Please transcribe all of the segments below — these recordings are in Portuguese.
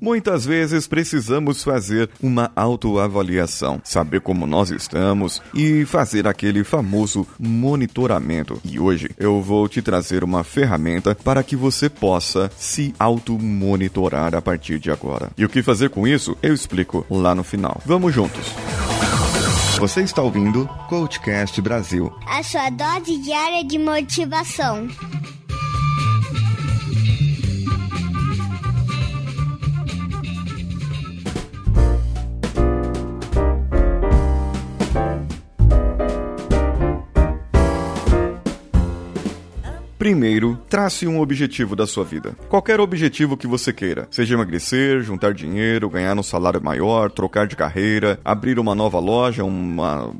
Muitas vezes precisamos fazer uma autoavaliação, saber como nós estamos e fazer aquele famoso monitoramento. E hoje eu vou te trazer uma ferramenta para que você possa se auto-monitorar a partir de agora. E o que fazer com isso, eu explico lá no final. Vamos juntos! Você está ouvindo Coachcast Brasil a sua dose diária de motivação. Primeiro, trace um objetivo da sua vida. Qualquer objetivo que você queira, seja emagrecer, juntar dinheiro, ganhar um salário maior, trocar de carreira, abrir uma nova loja, uma,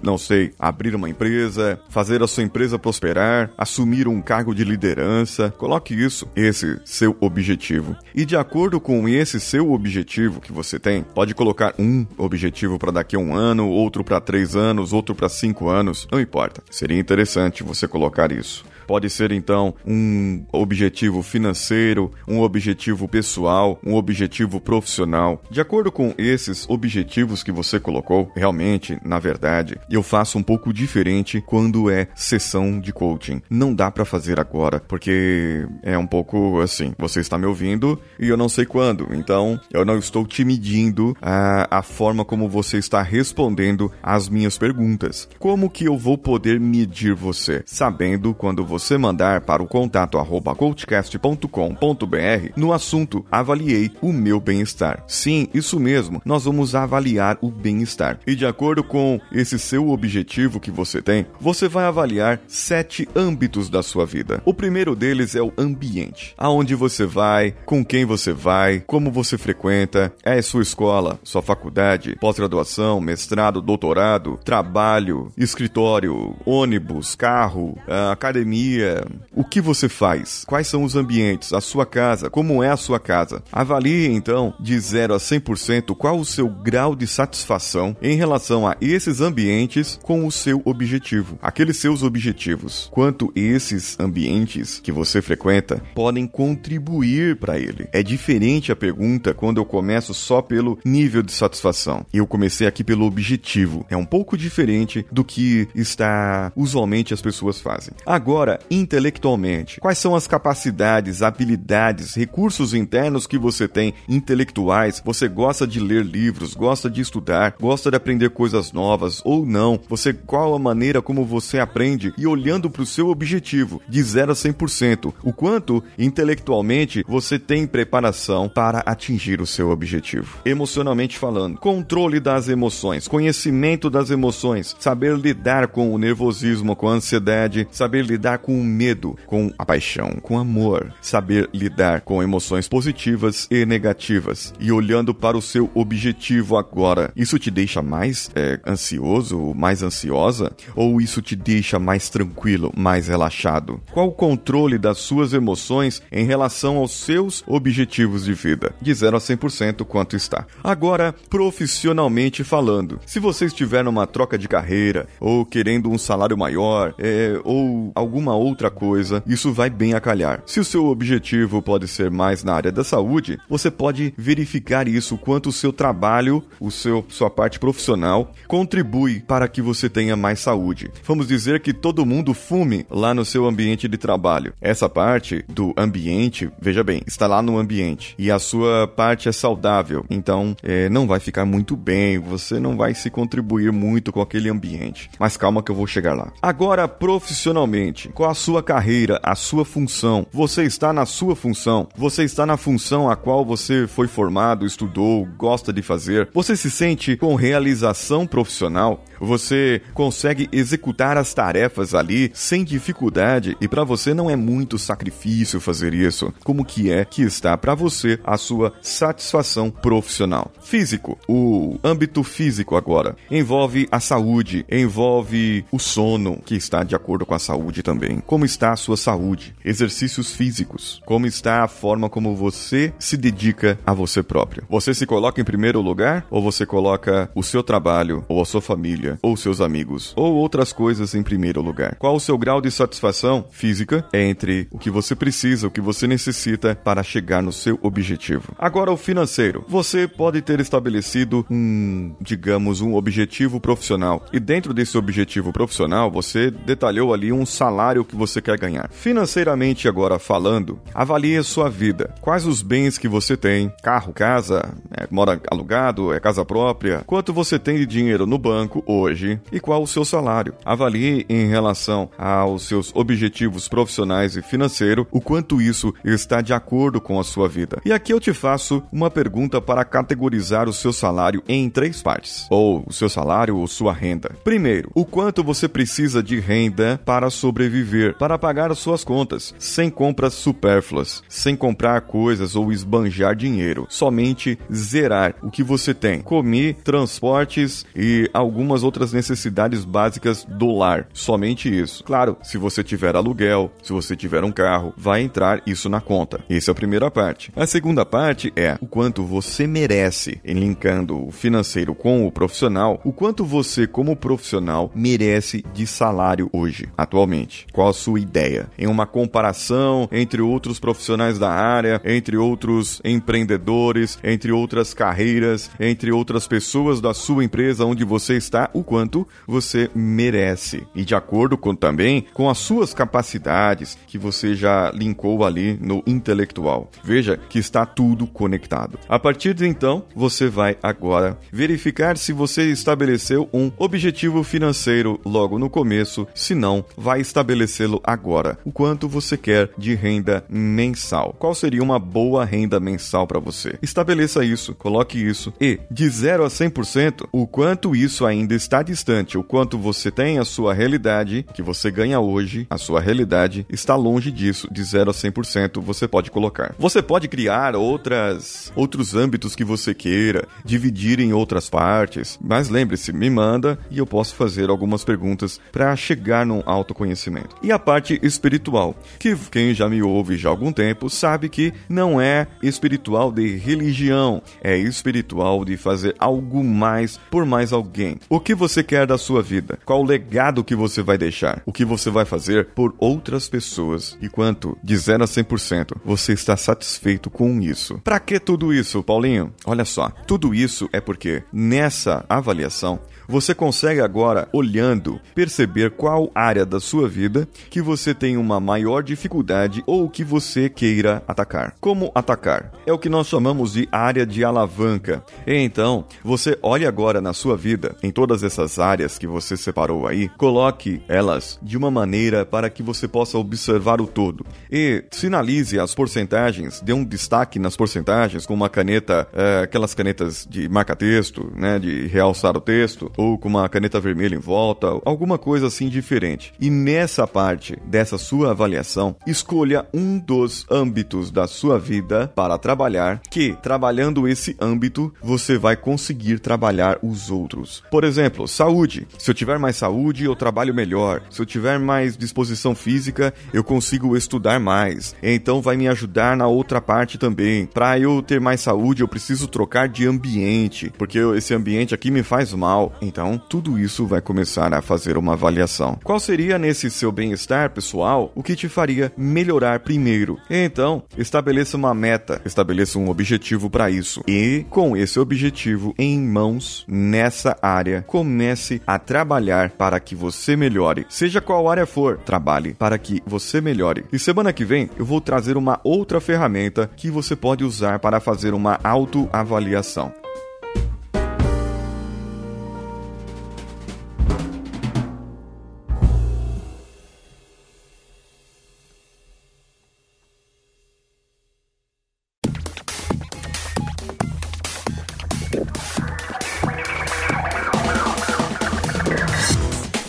não sei, abrir uma empresa, fazer a sua empresa prosperar, assumir um cargo de liderança. Coloque isso, esse seu objetivo. E de acordo com esse seu objetivo que você tem, pode colocar um objetivo para daqui a um ano, outro para três anos, outro para cinco anos, não importa. Seria interessante você colocar isso. Pode ser então um objetivo financeiro, um objetivo pessoal, um objetivo profissional. De acordo com esses objetivos que você colocou, realmente, na verdade, eu faço um pouco diferente quando é sessão de coaching. Não dá para fazer agora, porque é um pouco assim, você está me ouvindo e eu não sei quando. Então, eu não estou te medindo a, a forma como você está respondendo às minhas perguntas. Como que eu vou poder medir você? Sabendo quando você mandar para o contato arroba coachcast.com.br no assunto Avaliei o meu bem-estar. Sim, isso mesmo, nós vamos avaliar o bem-estar. E de acordo com esse seu objetivo que você tem, você vai avaliar sete âmbitos da sua vida. O primeiro deles é o ambiente. Aonde você vai, com quem você vai, como você frequenta, é sua escola, sua faculdade, pós-graduação, mestrado, doutorado, trabalho, escritório, ônibus, carro, academia dia, o que você faz? Quais são os ambientes? A sua casa? Como é a sua casa? Avalie então de 0 a 100% qual o seu grau de satisfação em relação a esses ambientes com o seu objetivo. Aqueles seus objetivos. Quanto esses ambientes que você frequenta podem contribuir para ele. É diferente a pergunta quando eu começo só pelo nível de satisfação. Eu comecei aqui pelo objetivo. É um pouco diferente do que está usualmente as pessoas fazem. Agora, intelectualmente? Quais são as capacidades, habilidades, recursos internos que você tem intelectuais? Você gosta de ler livros, gosta de estudar, gosta de aprender coisas novas ou não? Você qual a maneira como você aprende e olhando para o seu objetivo de 0 a 100%, o quanto intelectualmente você tem preparação para atingir o seu objetivo? Emocionalmente falando, controle das emoções, conhecimento das emoções, saber lidar com o nervosismo, com a ansiedade, saber lidar com o medo, com a paixão, com amor, saber lidar com emoções positivas e negativas e olhando para o seu objetivo agora. Isso te deixa mais é, ansioso, mais ansiosa? Ou isso te deixa mais tranquilo, mais relaxado? Qual o controle das suas emoções em relação aos seus objetivos de vida? De 0 a 100% quanto está. Agora, profissionalmente falando, se você estiver numa troca de carreira ou querendo um salário maior é, ou alguma outra coisa, isso vai bem a calhar. Se o seu objetivo pode ser mais na área da saúde, você pode verificar isso quanto o seu trabalho, o seu sua parte profissional contribui para que você tenha mais saúde. Vamos dizer que todo mundo fume lá no seu ambiente de trabalho. Essa parte do ambiente, veja bem, está lá no ambiente e a sua parte é saudável, então é, não vai ficar muito bem, você não vai se contribuir muito com aquele ambiente. Mas calma que eu vou chegar lá. Agora, profissionalmente, qual a sua carreira, a sua função. Você está na sua função. Você está na função a qual você foi formado, estudou, gosta de fazer. Você se sente com realização profissional. Você consegue executar as tarefas ali sem dificuldade e para você não é muito sacrifício fazer isso. Como que é que está para você a sua satisfação profissional? Físico. O âmbito físico agora envolve a saúde, envolve o sono que está de acordo com a saúde também como está a sua saúde, exercícios físicos, como está a forma como você se dedica a você próprio. Você se coloca em primeiro lugar ou você coloca o seu trabalho ou a sua família família ou seus amigos, ou outras coisas em primeiro lugar? Qual o seu grau de satisfação física entre o que você precisa, o que você necessita para chegar no seu objetivo? Agora, o financeiro. Você pode ter estabelecido um, digamos, um objetivo profissional. E dentro desse objetivo profissional, você detalhou ali um salário que você quer ganhar. Financeiramente, agora falando, avalie a sua vida. Quais os bens que você tem? Carro, casa, é, mora alugado, é casa própria? Quanto você tem de dinheiro no banco hoje e qual o seu salário? Avalie em relação aos seus objetivos profissionais e financeiro o quanto isso está de acordo com a sua vida. E aqui eu te faço uma pergunta para categorizar o seu salário em três partes, ou o seu salário ou sua renda. Primeiro, o quanto você precisa de renda para sobreviver, para pagar as suas contas, sem compras supérfluas, sem comprar coisas ou esbanjar dinheiro, somente zerar o que você tem: comer, transportes e algumas outras necessidades básicas do lar. Somente isso. Claro, se você tiver aluguel, se você tiver um carro, vai entrar isso na conta. Essa é a primeira parte. A segunda parte é o quanto você merece, linkando o financeiro com o profissional, o quanto você, como profissional, merece de salário hoje, atualmente. Qual a sua ideia? Em uma comparação entre outros profissionais da área, entre outros empreendedores, entre outras carreiras, entre outras pessoas da sua empresa onde você está, o quanto você merece. E de acordo com também com as suas capacidades que você já linkou ali no intelectual. Veja que está tudo conectado. A partir de então, você vai agora verificar se você estabeleceu um objetivo financeiro logo no começo, se não, vai estabelecê-lo agora. O quanto você quer de renda mensal? Qual seria uma boa renda mensal para você? Estabeleça isso, coloque isso e de 0 a 100%, o quanto isso ainda está distante, o quanto você tem a sua realidade que você ganha hoje, a sua realidade está longe disso, de 0 a 100% você pode colocar. Você pode criar outras outros âmbitos que você queira, dividir em outras partes, mas lembre-se, me manda e eu posso fazer algumas perguntas para chegar num autoconhecimento. E a parte espiritual, que quem já me ouve já há algum tempo sabe que não é espiritual de religião, é espiritual de fazer algo mais por mais alguém. O que você quer da sua vida? Qual o legado que você vai deixar? O que você vai fazer por outras pessoas? E quanto de 0 a 100% você está satisfeito com isso? Para que tudo isso, Paulinho? Olha só, tudo isso é porque nessa avaliação você consegue agora, olhando, perceber qual área da sua vida que você tem uma maior dificuldade ou que você queira atacar. Como atacar? É o que nós chamamos de área de alavanca. Então, você olha agora na sua vida, em todas essas áreas que você separou aí, coloque elas de uma maneira para que você possa observar o todo e sinalize as porcentagens, dê um destaque nas porcentagens com uma caneta, é, aquelas canetas de marca-texto, né, de realçar o texto, ou com uma caneta vermelha em volta, alguma coisa assim diferente. E nessa parte dessa sua avaliação, escolha um dos âmbitos da sua vida para trabalhar, que trabalhando esse âmbito, você vai conseguir trabalhar os outros. Por exemplo, saúde. Se eu tiver mais saúde, eu trabalho melhor. Se eu tiver mais disposição física, eu consigo estudar mais. Então vai me ajudar na outra parte também. Para eu ter mais saúde, eu preciso trocar de ambiente, porque esse ambiente aqui me faz mal. Então, tudo isso vai começar a fazer uma avaliação. Qual seria nesse seu bem-estar pessoal o que te faria melhorar primeiro? Então, estabeleça uma meta, estabeleça um objetivo para isso. E com esse objetivo em mãos nessa área, comece a trabalhar para que você melhore. Seja qual área for, trabalhe para que você melhore. E semana que vem eu vou trazer uma outra ferramenta que você pode usar para fazer uma autoavaliação.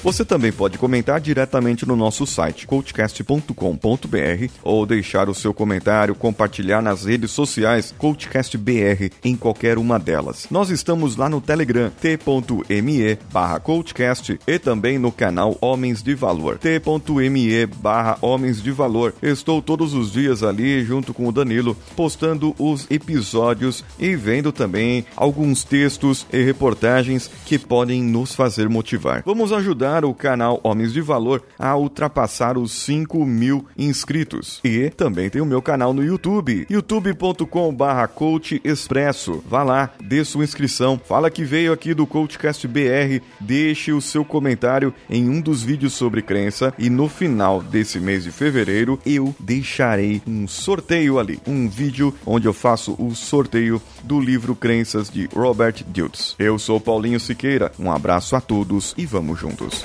Você também pode comentar diretamente no nosso site coachcast.com.br ou deixar o seu comentário, compartilhar nas redes sociais CoachCastBR em qualquer uma delas. Nós estamos lá no Telegram t.me barra coachcast e também no canal Homens de Valor t.me barra Homens de Valor. Estou todos os dias ali junto com o Danilo postando os episódios e vendo também alguns textos e reportagens que podem nos fazer motivar. Vamos ajudar o canal Homens de Valor a ultrapassar os 5 mil inscritos. E também tem o meu canal no YouTube, youtube.com barra Coach Expresso. Vá lá, dê sua inscrição, fala que veio aqui do Coachcast BR, deixe o seu comentário em um dos vídeos sobre crença e no final desse mês de fevereiro eu deixarei um sorteio ali, um vídeo onde eu faço o sorteio do livro Crenças de Robert Diltz. Eu sou Paulinho Siqueira, um abraço a todos e vamos juntos.